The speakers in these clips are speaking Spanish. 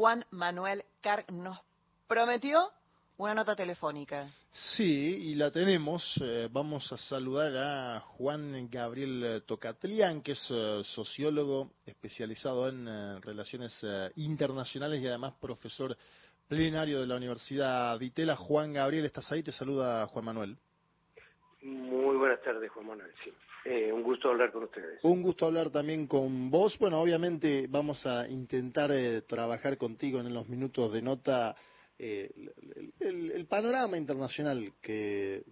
Juan Manuel Carg nos prometió una nota telefónica. Sí, y la tenemos. Eh, vamos a saludar a Juan Gabriel Tocatlián, que es eh, sociólogo especializado en eh, relaciones internacionales y además profesor plenario de la Universidad de Itela. Juan Gabriel, ¿estás ahí? Te saluda Juan Manuel. Muy buenas tardes, Juan Manuel. Sí. un gusto hablar con ustedes. Un gusto hablar también con vos. Bueno, obviamente vamos a intentar trabajar contigo en los minutos de nota eh, el, panorama internacional que,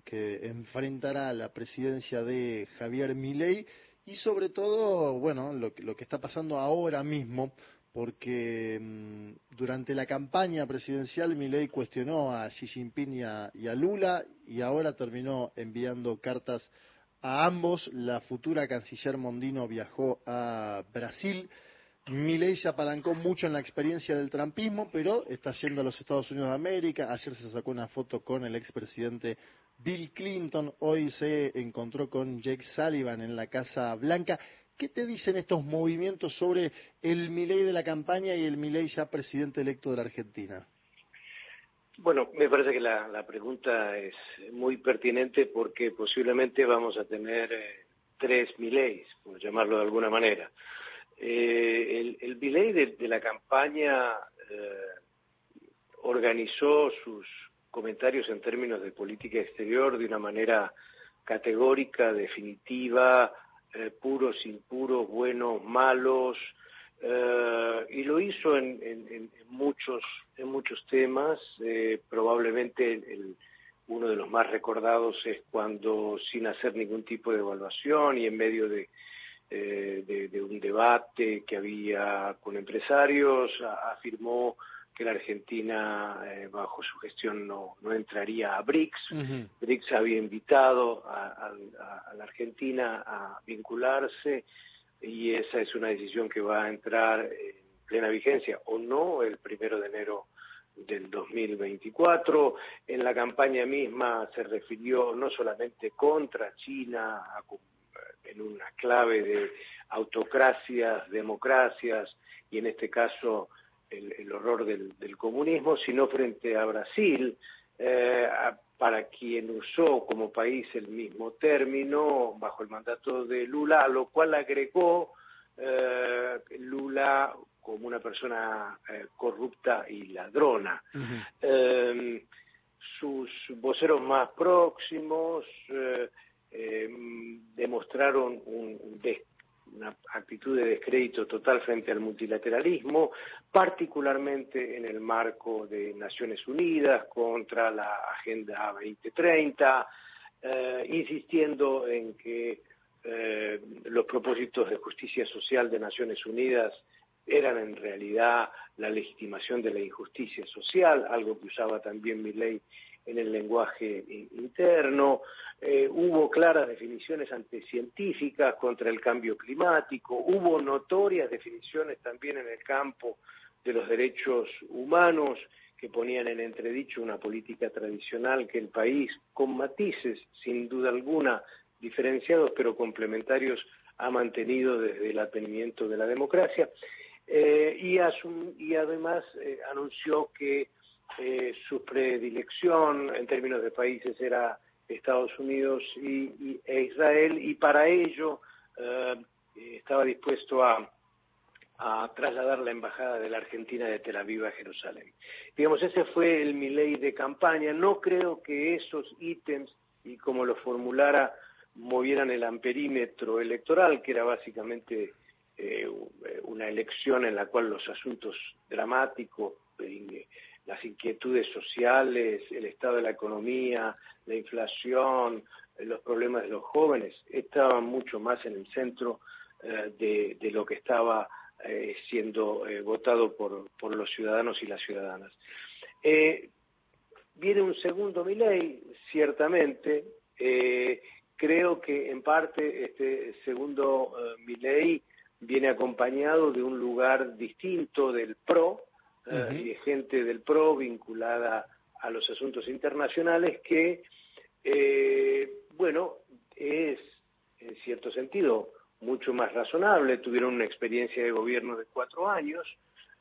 enfrentará la presidencia de Javier Milei y sobre todo, bueno, lo, que está pasando ahora mismo, porque mm, durante la campaña presidencial Milei cuestionó a Xi Jinping y a Lula y ahora terminó enviando cartas a ambos. La futura canciller Mondino viajó a Brasil Milei se apalancó mucho en la experiencia del trampismo, pero está yendo a los Estados Unidos de América. Ayer se sacó una foto con el expresidente Bill Clinton. Hoy se encontró con Jake Sullivan en la Casa Blanca. ¿Qué te dicen estos movimientos sobre el Milei de la campaña y el Milei ya presidente electo de la Argentina? Bueno, me parece que la, pregunta es muy pertinente porque posiblemente vamos a tener eh, tres Mileis, por llamarlo de alguna manera. Eh, el, el de, la campaña eh, organizó sus comentarios en términos de política exterior de una manera categórica, definitiva, eh, puros, impuros, buenos, malos, eh, y lo hizo en, en, muchos en muchos temas. probablemente el, uno de los más recordados es cuando, sin hacer ningún tipo de evaluación y en medio de eh, de, un debate que había con empresarios, afirmó que la Argentina eh, bajo su gestión no, no entraría a BRICS. BRICS había invitado a, la Argentina a vincularse y esa es una decisión que va a entrar en plena vigencia o no el primero de enero del 2024. En la campaña misma se refirió no solamente contra China, en una clave de autocracias, democracias y en este caso el, horror del, comunismo, sino frente a Brasil, eh, para quien usó como país el mismo término bajo el mandato de Lula, a lo cual agregó eh, Lula como una persona eh, corrupta y ladrona. sus voceros más próximos demostraron una actitud de descrédito total frente al multilateralismo, particularmente en el marco de Naciones Unidas contra la Agenda 2030, eh, insistiendo en que eh, los propósitos de justicia social de Naciones Unidas eran en realidad la legitimación de la injusticia social, algo que usaba también mi ley en el lenguaje interno, eh, hubo claras definiciones anticientíficas contra el cambio climático, hubo notorias definiciones también en el campo de los derechos humanos que ponían en entredicho una política tradicional que el país, con matices sin duda alguna diferenciados pero complementarios, ha mantenido desde el advenimiento de la democracia. Eh, y, además eh, anunció que eh, su predilección en términos de países era Estados Unidos y, e Israel y para ello eh, estaba dispuesto a, trasladar la embajada de la Argentina de Tel Aviv a Jerusalén. Digamos, ese fue el ley de campaña. No creo que esos ítems, y como lo formulara, movieran el amperímetro electoral, que era básicamente eh, una elección en la cual los asuntos dramáticos, las inquietudes sociales, el estado de la economía, la inflación, los problemas de los jóvenes, estaban mucho más en el centro eh, de, lo que estaba eh, siendo eh, votado por, por, los ciudadanos y las ciudadanas. viene un segundo Milei, ciertamente. creo que en parte este segundo Milei viene acompañado de un lugar distinto del PRO, eh, gente del PRO vinculada a los asuntos internacionales que, eh, bueno, es en cierto sentido mucho más razonable, tuvieron una experiencia de gobierno de cuatro años,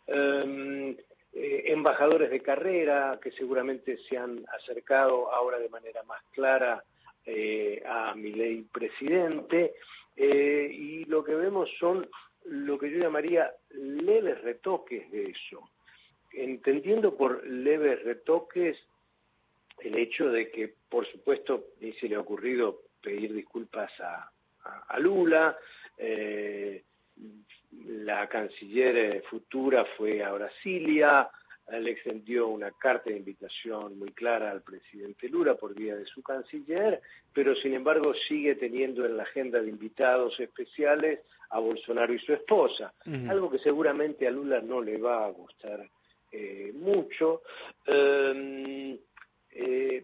em, embajadores de carrera que seguramente se han acercado ahora de manera más clara eh, a mi ley presidente, eh, y lo que vemos son lo que yo llamaría leves retoques de eso, entendiendo por leves retoques el hecho de que, por supuesto, ni se le ha ocurrido pedir disculpas a, a, Lula, eh, la canciller futura fue a Brasilia, le extendió una carta de invitación muy clara al presidente Lula por vía de su canciller, pero sin embargo sigue teniendo en la agenda de invitados especiales a Bolsonaro y su esposa, algo que seguramente a Lula no le va a gustar eh, mucho. Em, eh,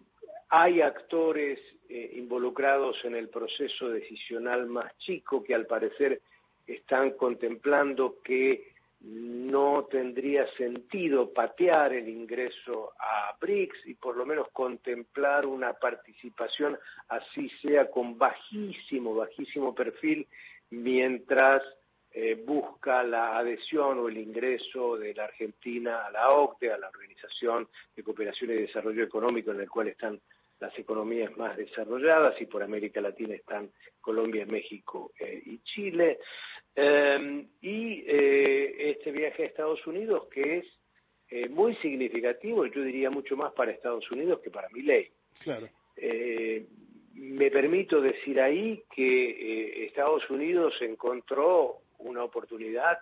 hay actores eh, involucrados en el proceso decisional más chico que al parecer están contemplando que no tendría sentido patear el ingreso a BRICS y por lo menos contemplar una participación así sea con bajísimo, bajísimo perfil mientras eh, busca la adhesión o el ingreso de la Argentina a la OCDE, a la Organización de Cooperación y Desarrollo Económico en el cual están las economías más desarrolladas y por América Latina están Colombia, México eh, y Chile. Em, y eh, este viaje a Estados Unidos que es eh, muy significativo, yo diría mucho más para Estados Unidos que para mi ley. Claro. me permito decir ahí que Estados Unidos encontró una oportunidad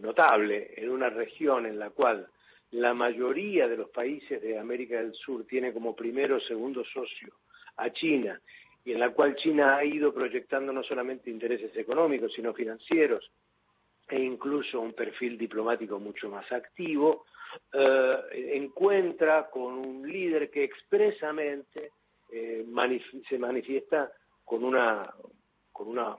notable en una región en la cual la mayoría de los países de América del Sur tiene como primero o segundo socio a China y en la cual China ha ido proyectando no solamente intereses económicos, sino financieros e incluso un perfil diplomático mucho más activo, eh, encuentra con un líder que expresamente eh, se manifiesta con una, con una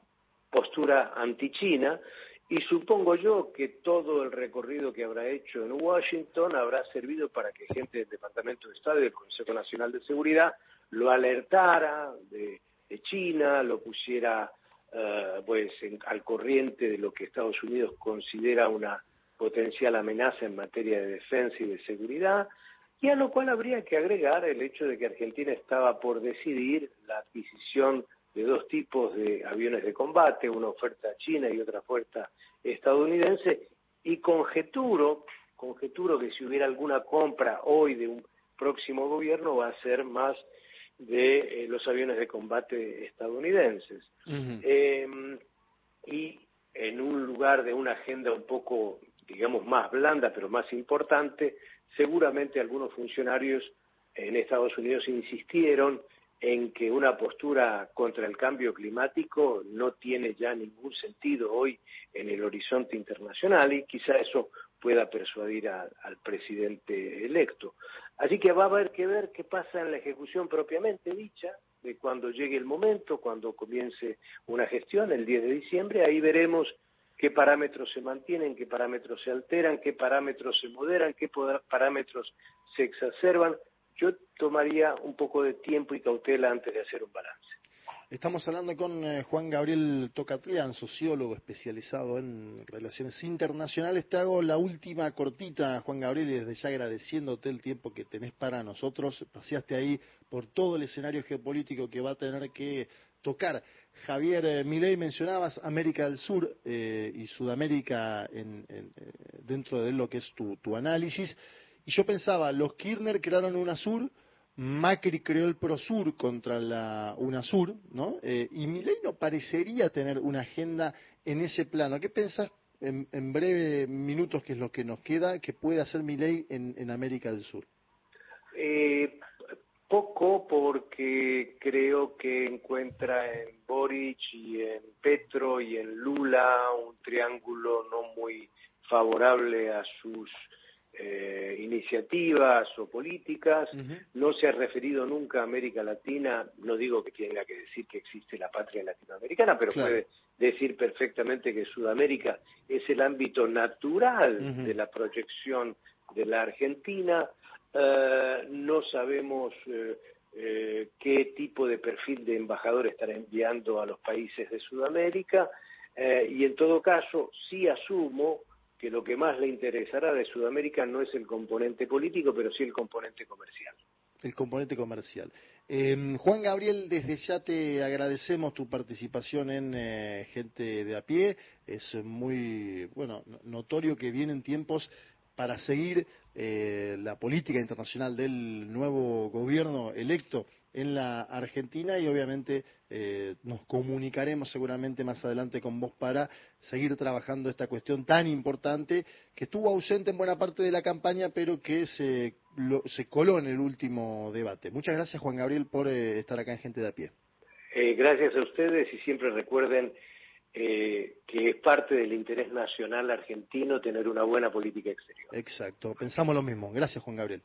postura anti-China y supongo yo que todo el recorrido que habrá hecho en Washington habrá servido para que gente del Departamento de Estado y del Consejo Nacional de Seguridad lo alertara de, China, lo pusiera eh, pues al corriente de lo que Estados Unidos considera una potencial amenaza en materia de defensa y de seguridad, y a lo cual habría que agregar el hecho de que Argentina estaba por decidir la adquisición de dos tipos de aviones de combate, una oferta china y otra oferta estadounidense, y conjeturo, conjeturo que si hubiera alguna compra hoy de un próximo gobierno va a ser más de eh, los aviones de combate estadounidenses. Em, y en un lugar de una agenda un poco, digamos, más blanda, pero más importante, seguramente algunos funcionarios en Estados Unidos insistieron en que una postura contra el cambio climático no tiene ya ningún sentido hoy en el horizonte internacional y quizá eso pueda persuadir al presidente electo. Así que va a haber que ver qué pasa en la ejecución propiamente dicha, de cuando llegue el momento, cuando comience una gestión, el 10 de diciembre, ahí veremos qué parámetros se mantienen, qué parámetros se alteran, qué parámetros se moderan, qué parámetros se exacerban, yo tomaría un poco de tiempo y cautela antes de hacer un balance. Estamos hablando con eh, Juan Gabriel Tocatlián, sociólogo especializado en relaciones internacionales. Te hago la última cortita, Juan Gabriel, y desde ya agradeciéndote el tiempo que tenés para nosotros. Paseaste ahí por todo el escenario geopolítico que va a tener que tocar. Javier eh, Milei, mencionabas América del Sur eh, y Sudamérica dentro de lo que es tu análisis. Y yo pensaba, los Kirchner crearon UNASUR, Macri creó el PROSUR contra la UNASUR, ¿no? Eh, y Milei no parecería tener una agenda en ese plano. ¿Qué pensás en, en breve minutos, que es lo que nos queda, que puede hacer Milei en, en América del Sur? Eh, poco porque creo que encuentra en Boric y en Petro y en Lula un triángulo no muy favorable a sus eh, iniciativas o políticas, no se ha referido nunca a América Latina, no digo que tenga que decir que existe la patria latinoamericana, pero puede decir perfectamente que Sudamérica es el ámbito natural de la proyección de la Argentina, eh, no sabemos eh, qué tipo de perfil de embajador estará enviando a los países de Sudamérica, y en todo caso sí asumo que lo que más le interesará de Sudamérica no es el componente político, pero sí el componente comercial. El componente comercial. Em, Juan Gabriel, desde ya te agradecemos tu participación en eh, Gente de a pie. Es muy, bueno, notorio que vienen tiempos para seguir eh, la política internacional del nuevo gobierno electo en la Argentina y obviamente eh, nos comunicaremos seguramente más adelante con vos para seguir trabajando esta cuestión tan importante que estuvo ausente en buena parte de la campaña pero que se, se coló en el último debate. Muchas gracias Juan Gabriel por eh, estar acá en Gente de a pie. gracias a ustedes y siempre recuerden eh, que es parte del interés nacional argentino tener una buena política exterior. Exacto, pensamos lo mismo. Gracias, Juan Gabriel.